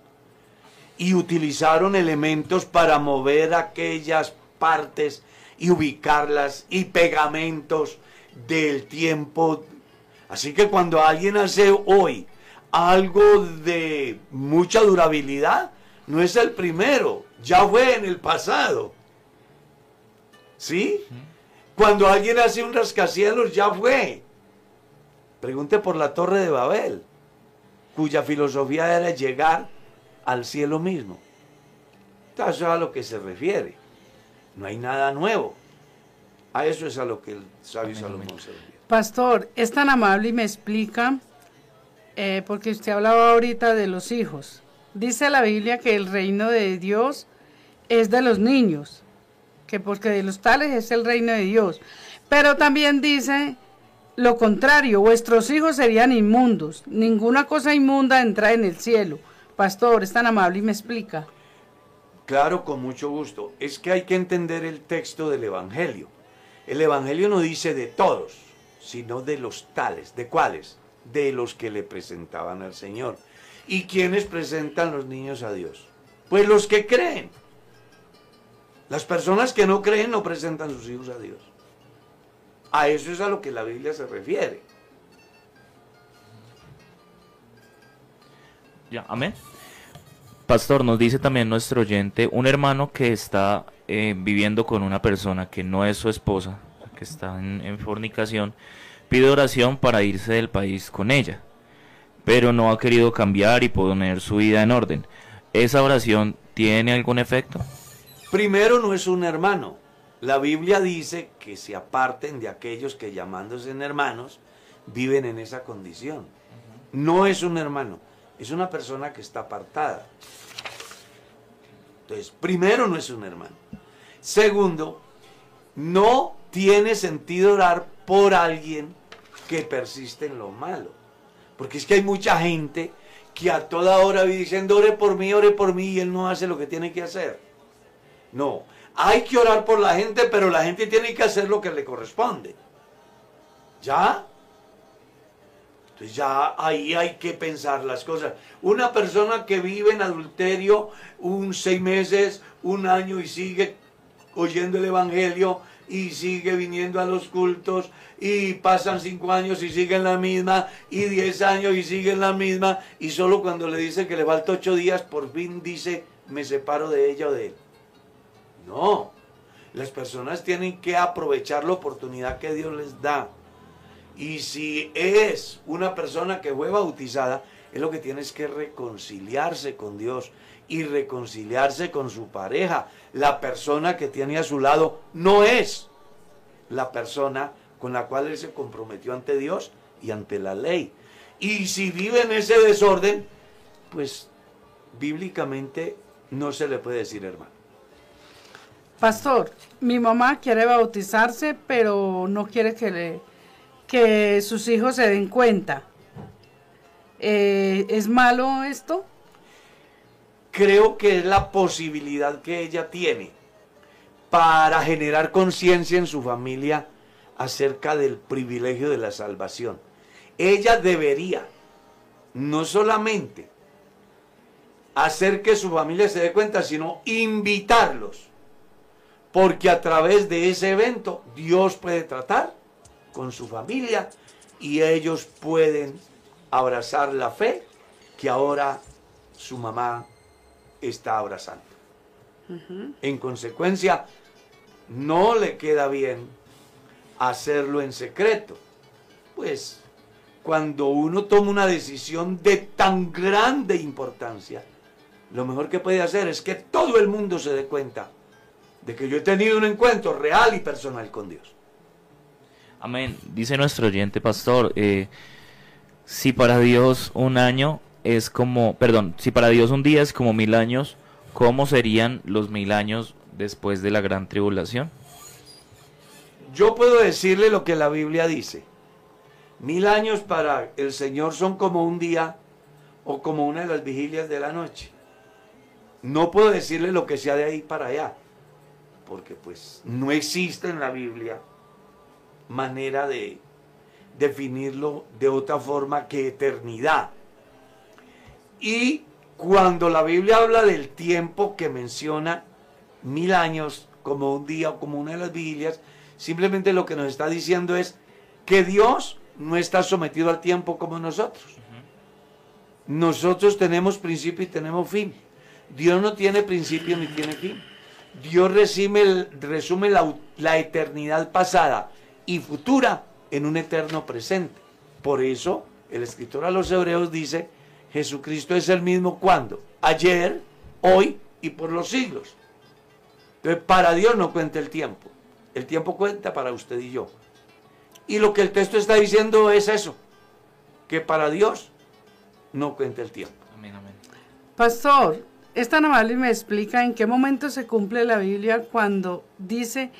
y utilizaron elementos para mover aquellas partes y ubicarlas y pegamentos del tiempo Así que cuando alguien hace hoy algo de mucha durabilidad, no es el primero, ya fue en el pasado. ¿Sí? Cuando alguien hace un rascacielos, ya fue. Pregunte por la Torre de Babel, cuya filosofía era llegar al cielo mismo. Eso es a lo que se refiere. No hay nada nuevo. A eso es a lo que el sabio Salomón se refiere. Pastor, es tan amable y me explica, eh, porque usted hablaba ahorita de los hijos. Dice la Biblia que el reino de Dios es de los niños, que porque de los tales es el reino de Dios. Pero también dice lo contrario, vuestros hijos serían inmundos, ninguna cosa inmunda entra en el cielo. Pastor, es tan amable y me explica. Claro, con mucho gusto. Es que hay que entender el texto del Evangelio. El Evangelio no dice de todos sino de los tales. ¿De cuáles? De los que le presentaban al Señor. ¿Y quiénes presentan los niños a Dios? Pues los que creen. Las personas que no creen no presentan sus hijos a Dios. A eso es a lo que la Biblia se refiere. Ya, amén. Pastor, nos dice también nuestro oyente, un hermano que está eh, viviendo con una persona que no es su esposa, que está en, fornicación, pide oración para irse del país con ella, pero no ha querido cambiar y poner su vida en orden. ¿Esa oración tiene algún efecto? Primero no es un hermano. La Biblia dice que se aparten de aquellos que llamándose hermanos viven en esa condición. No es un hermano, es una persona que está apartada. Entonces, primero no es un hermano. Segundo, no tiene sentido orar por alguien que persiste en lo malo. Porque es que hay mucha gente que a toda hora vive diciendo, ore por mí, ore por mí, y él no hace lo que tiene que hacer. No, hay que orar por la gente, pero la gente tiene que hacer lo que le corresponde. ¿Ya? Entonces ya ahí hay que pensar las cosas. Una persona que vive en adulterio un seis meses, un año y sigue oyendo el Evangelio, y sigue viniendo a los cultos y pasan cinco años y sigue en la misma y diez años y sigue en la misma y solo cuando le dice que le falta ocho días por fin dice me separo de ella o de él. No, las personas tienen que aprovechar la oportunidad que Dios les da. Y si es una persona que fue bautizada, es lo que tienes que reconciliarse con Dios y reconciliarse con su pareja. La persona que tiene a su lado no es la persona con la cual él se comprometió ante Dios y ante la ley. Y si vive en ese desorden, pues bíblicamente no se le puede decir hermano. Pastor, mi mamá quiere bautizarse, pero no quiere que, le, que sus hijos se den cuenta. Eh, ¿Es malo esto? creo que es la posibilidad que ella tiene para generar conciencia en su familia acerca del privilegio de la salvación. Ella debería no solamente hacer que su familia se dé cuenta, sino invitarlos. Porque a través de ese evento Dios puede tratar con su familia y ellos pueden abrazar la fe que ahora su mamá está abrazando. En consecuencia, no le queda bien hacerlo en secreto. Pues cuando uno toma una decisión de tan grande importancia, lo mejor que puede hacer es que todo el mundo se dé cuenta de que yo he tenido un encuentro real y personal con Dios. Amén. Dice nuestro oyente pastor, eh, si para Dios un año es como, perdón, si para Dios un día es como mil años, ¿cómo serían los mil años después de la gran tribulación? Yo puedo decirle lo que la Biblia dice. Mil años para el Señor son como un día o como una de las vigilias de la noche. No puedo decirle lo que sea de ahí para allá, porque pues no existe en la Biblia manera de definirlo de otra forma que eternidad. Y cuando la Biblia habla del tiempo que menciona mil años como un día o como una de las vigilias, simplemente lo que nos está diciendo es que Dios no está sometido al tiempo como nosotros. Nosotros tenemos principio y tenemos fin. Dios no tiene principio ni tiene fin. Dios resume, resume la, la eternidad pasada y futura en un eterno presente. Por eso el escritor a los hebreos dice, Jesucristo es el mismo cuando, ayer, hoy y por los siglos. Entonces, para Dios no cuenta el tiempo. El tiempo cuenta para usted y yo. Y lo que el texto está diciendo es eso, que para Dios no cuenta el tiempo. Amén, amén. Pastor, esta amable y me explica en qué momento se cumple la Biblia cuando dice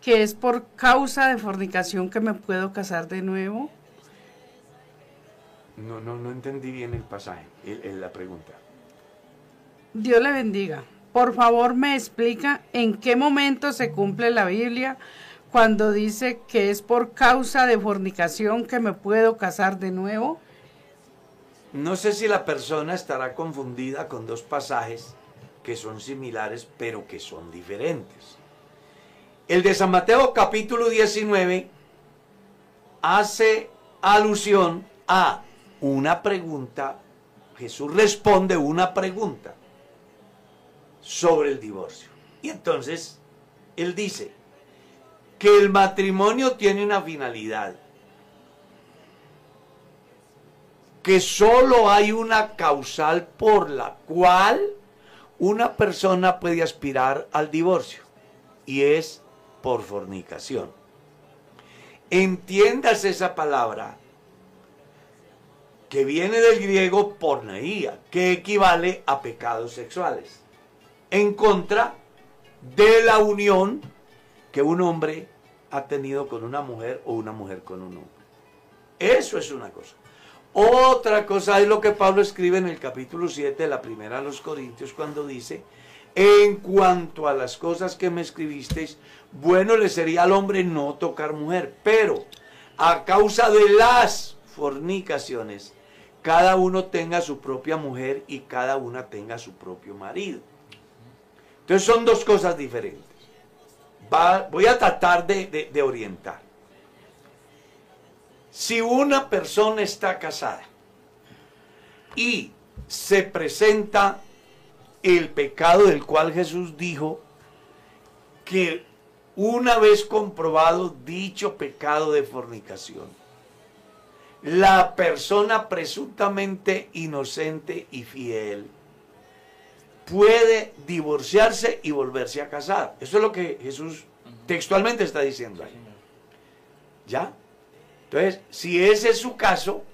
que es por causa de fornicación que me puedo casar de nuevo. No, no, no entendí bien el pasaje, el- el- la pregunta. Dios le bendiga. Por favor, me explica en qué momento se cumple la Biblia cuando dice que es por causa de fornicación que me puedo casar de nuevo. No sé si la persona estará confundida con dos pasajes que son similares pero que son diferentes. El de San Mateo capítulo 19 hace alusión a una pregunta, Jesús responde una pregunta sobre el divorcio. Y entonces él dice que el matrimonio tiene una finalidad, que solo hay una causal por la cual una persona puede aspirar al divorcio y es por fornicación. Entiendas esa palabra que viene del griego porneía, que equivale a pecados sexuales, en contra de la unión que un hombre ha tenido con una mujer o una mujer con un hombre. Eso es una cosa. Otra cosa es lo que Pablo escribe en el capítulo 7 de la primera a los Corintios cuando dice, en cuanto a las cosas que me escribisteis, bueno le sería al hombre no tocar mujer, pero a causa de las fornicaciones, cada uno tenga su propia mujer y cada una tenga su propio marido. Entonces son dos cosas diferentes. Voy a tratar de orientar. Si una persona está casada y se presenta el pecado del cual Jesús dijo que una vez comprobado dicho pecado de fornicación, la persona presuntamente inocente y fiel puede divorciarse y volverse a casar. Eso es lo que Jesús textualmente está diciendo ahí. ¿Ya? Entonces, si ese es su caso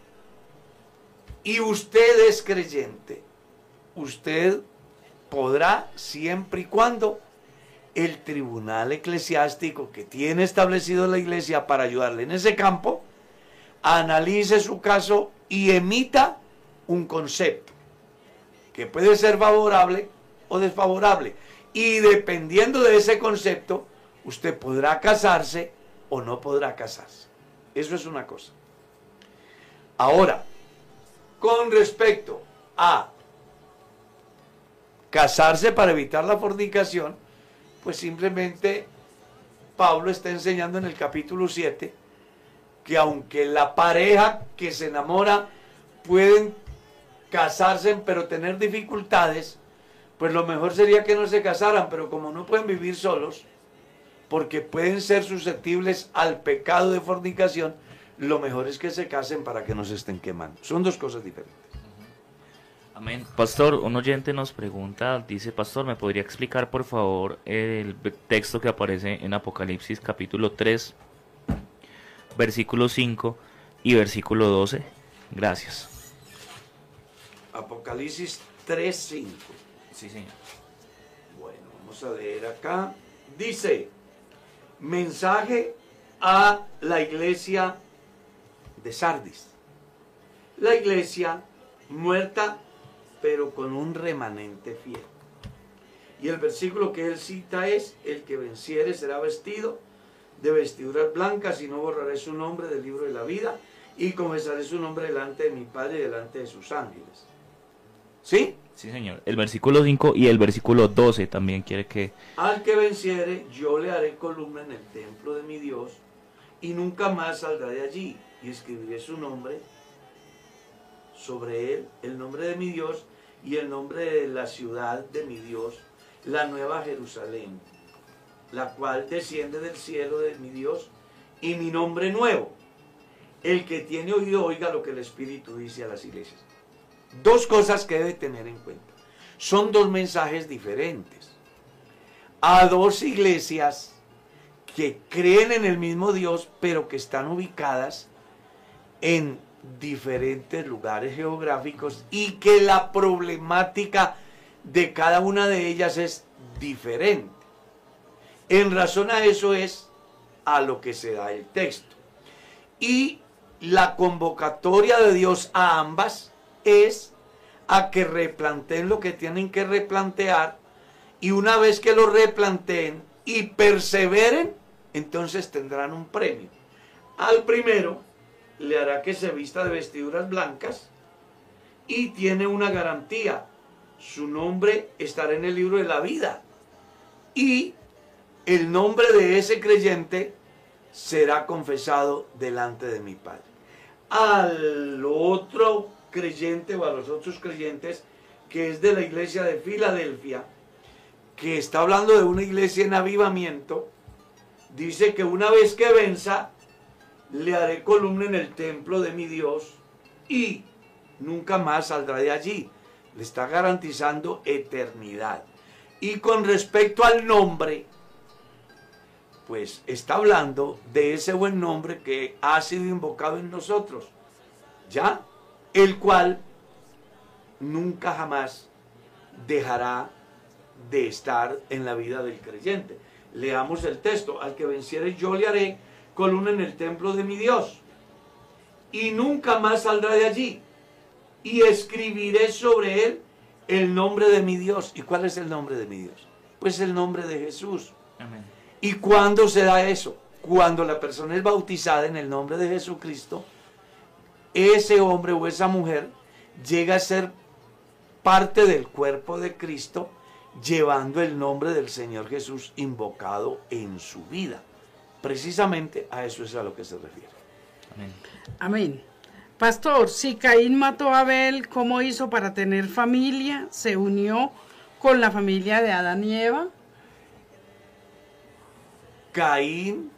y usted es creyente, usted podrá siempre y cuando el tribunal eclesiástico que tiene establecido la iglesia para ayudarle en ese campo, analice su caso y emita un concepto que puede ser favorable o desfavorable. Y dependiendo de ese concepto, usted podrá casarse o no podrá casarse. Eso es una cosa. Ahora, con respecto a casarse para evitar la fornicación, pues simplemente Pablo está enseñando en el capítulo 7 que aunque la pareja que se enamora pueden casarse pero tener dificultades, pues lo mejor sería que no se casaran, pero como no pueden vivir solos, porque pueden ser susceptibles al pecado de fornicación, lo mejor es que se casen para que no se estén quemando. Son dos cosas diferentes. Amén. Pastor, un oyente nos pregunta, dice, Pastor, ¿me podría explicar por favor el texto que aparece en Apocalipsis capítulo 3, versículo 5 y versículo 12? Gracias. Apocalipsis 3, 5. Sí, señor. Bueno, vamos a leer acá. Dice, mensaje a la iglesia de Sardis. La iglesia muerta, pero con un remanente fiel. Y el versículo que él cita es, el que venciere será vestido de vestiduras blancas y no borraré su nombre del libro de la vida y confesaré su nombre delante de mi Padre y delante de sus ángeles. ¿Sí? Sí, señor. El versículo 5 y el versículo 12 también quiere que... Al que venciere, yo le haré columna en el templo de mi Dios y nunca más saldrá de allí. Y escribiré su nombre sobre él, el nombre de mi Dios y el nombre de la ciudad de mi Dios, la nueva Jerusalén, la cual desciende del cielo de mi Dios y mi nombre nuevo. El que tiene oído oiga lo que el Espíritu dice a las iglesias. Dos cosas que debe tener en cuenta. Son dos mensajes diferentes. A dos iglesias que creen en el mismo Dios, pero que están ubicadas en diferentes lugares geográficos y que la problemática de cada una de ellas es diferente. En razón a eso es a lo que se da el texto. Y la convocatoria de Dios a ambas es a que replanteen lo que tienen que replantear y una vez que lo replanteen y perseveren, entonces tendrán un premio. Al primero le hará que se vista de vestiduras blancas y tiene una garantía. Su nombre estará en el libro de la vida y el nombre de ese creyente será confesado delante de mi Padre. Al otro creyente o a los otros creyentes que es de la iglesia de Filadelfia, que está hablando de una iglesia en avivamiento, dice que una vez que venza, le haré columna en el templo de mi Dios y nunca más saldrá de allí. Le está garantizando eternidad. Y con respecto al nombre, pues está hablando de ese buen nombre que ha sido invocado en nosotros. ¿Ya? El cual nunca jamás dejará de estar en la vida del creyente. Leamos el texto, al que venciere yo le haré columna en el templo de mi Dios, y nunca más saldrá de allí, y escribiré sobre él el nombre de mi Dios. ¿Y cuál es el nombre de mi Dios? Pues el nombre de Jesús. ¿Y cuándo se da eso? Cuando la persona es bautizada en el nombre de Jesucristo, ese hombre o esa mujer llega a ser parte del cuerpo de Cristo llevando el nombre del Señor Jesús invocado en su vida. Precisamente a eso es a lo que se refiere. Amén. Amén. Pastor, si Caín mató a Abel, ¿cómo hizo para tener familia? ¿Se unió con la familia de Adán y Eva? Caín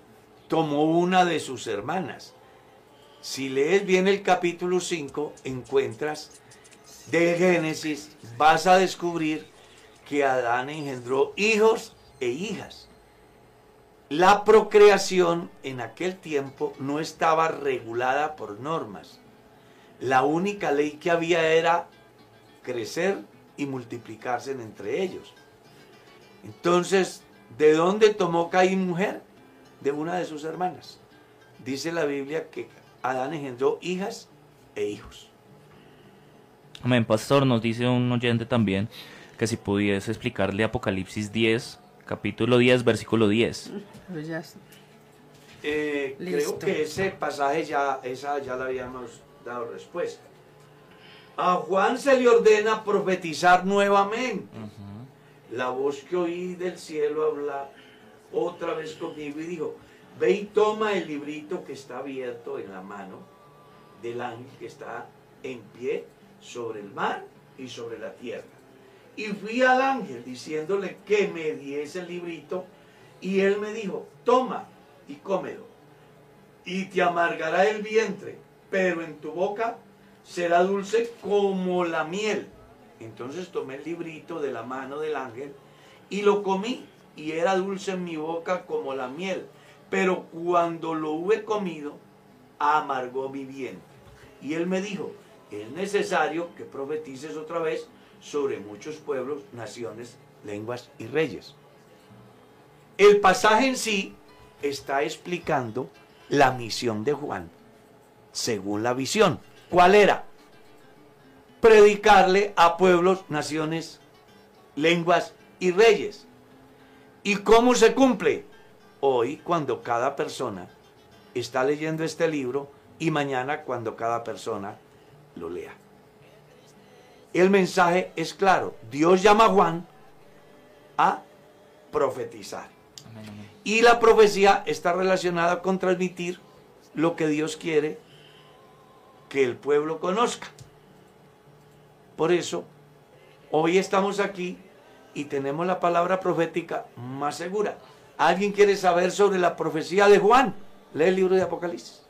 tomó una de sus hermanas si lees bien el capítulo 5, encuentras de Génesis, vas a descubrir que Adán engendró hijos e hijas. La procreación en aquel tiempo no estaba regulada por normas. La única ley que había era crecer y multiplicarse entre ellos. Entonces, ¿de dónde tomó Caín mujer? De una de sus hermanas. Dice la Biblia que Adán engendró hijas e hijos. Amén, pastor, nos dice un oyente también que si pudiese explicarle Apocalipsis 10, capítulo 10, versículo 10. Pues eh, creo que ese pasaje ya, esa ya le habíamos dado respuesta. A Juan se le ordena profetizar nuevamente. Ujú. La voz que oí del cielo hablar otra vez conmigo y dijo, ve y toma el librito que está abierto en la mano del ángel que está en pie sobre el mar y sobre la tierra. Y fui al ángel diciéndole que me diese el librito y él me dijo, toma y cómelo. Y te amargará el vientre, pero en tu boca será dulce como la miel. Entonces tomé el librito de la mano del ángel y lo comí y era dulce en mi boca como la miel. Pero cuando lo hube comido, amargó mi vientre. Y él me dijo, es necesario que profetices otra vez sobre muchos pueblos, naciones, lenguas y reyes. El pasaje en sí está explicando la misión de Juan, según la visión. ¿Cuál era? Predicarle a pueblos, naciones, lenguas y reyes. ¿Y cómo se cumple? Hoy, cuando cada persona está leyendo este libro y mañana cuando cada persona lo lea. El mensaje es claro. Dios llama a Juan a profetizar. Amén, amén. Y la profecía está relacionada con transmitir lo que Dios quiere que el pueblo conozca. Por eso, hoy estamos aquí y tenemos la palabra profética más segura. ¿Alguien quiere saber sobre la profecía de Juan? Lee el libro de Apocalipsis.